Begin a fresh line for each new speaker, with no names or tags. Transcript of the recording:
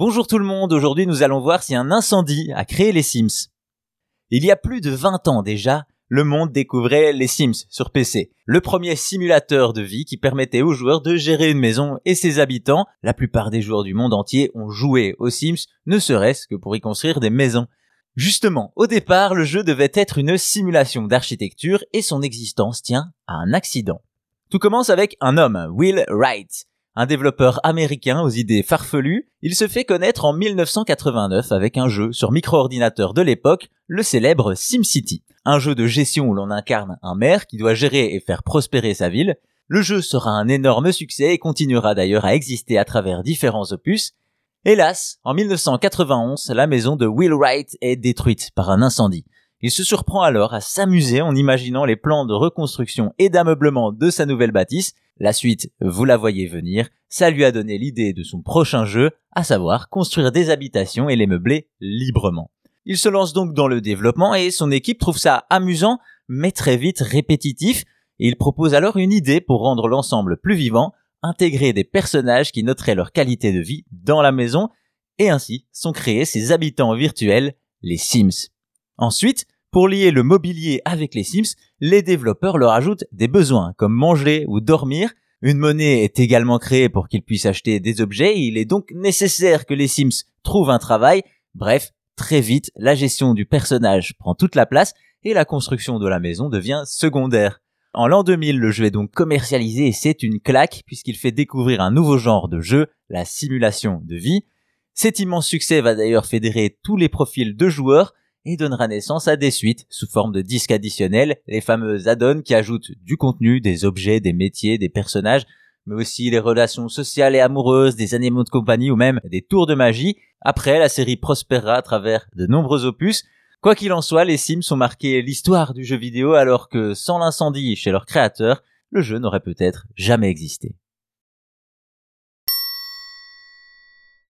Bonjour tout le monde, aujourd'hui nous allons voir si un incendie a créé les Sims. Il y a plus de 20 ans déjà, le monde découvrait les Sims sur PC, le premier simulateur de vie qui permettait aux joueurs de gérer une maison et ses habitants. La plupart des joueurs du monde entier ont joué aux Sims, ne serait-ce que pour y construire des maisons. Justement, au départ, le jeu devait être une simulation d'architecture et son existence tient à un accident. Tout commence avec un homme, Will Wright, un développeur américain aux idées farfelues, il se fait connaître en 1989 avec un jeu sur micro-ordinateur de l'époque, le célèbre SimCity. Un jeu de gestion où l'on incarne un maire qui doit gérer et faire prospérer sa ville. Le jeu sera un énorme succès et continuera d'ailleurs à exister à travers différents opus. Hélas, en 1991, la maison de Will Wright est détruite par un incendie. Il se surprend alors à s'amuser en imaginant les plans de reconstruction et d'ameublement de sa nouvelle bâtisse. La suite, vous la voyez venir, ça lui a donné l'idée de son prochain jeu, à savoir construire des habitations et les meubler librement. Il se lance donc dans le développement et son équipe trouve ça amusant, mais très vite répétitif, il propose alors une idée pour rendre l'ensemble plus vivant, intégrer des personnages qui noteraient leur qualité de vie dans la maison, et ainsi sont créés ces habitants virtuels, les Sims. Ensuite, pour lier le mobilier avec les Sims, les développeurs leur ajoutent des besoins comme manger ou dormir. Une monnaie est également créée pour qu'ils puissent acheter des objets il est donc nécessaire que les Sims trouvent un travail. Bref, très vite, la gestion du personnage prend toute la place et la construction de la maison devient secondaire. En l'an 2000, le jeu est donc commercialisé et c'est une claque puisqu'il fait découvrir un nouveau genre de jeu, la simulation de vie. Cet immense succès va d'ailleurs fédérer tous les profils de joueurs et donnera naissance à des suites sous forme de disques additionnels, les fameux add-ons qui ajoutent du contenu, des objets, des métiers, des personnages, mais aussi les relations sociales et amoureuses, des animaux de compagnie ou même des tours de magie. Après, la série prospérera à travers de nombreux opus. Quoi qu'il en soit, les Sims ont marqué l'histoire du jeu vidéo alors que sans l'incendie chez leur créateur, le jeu n'aurait peut-être jamais existé.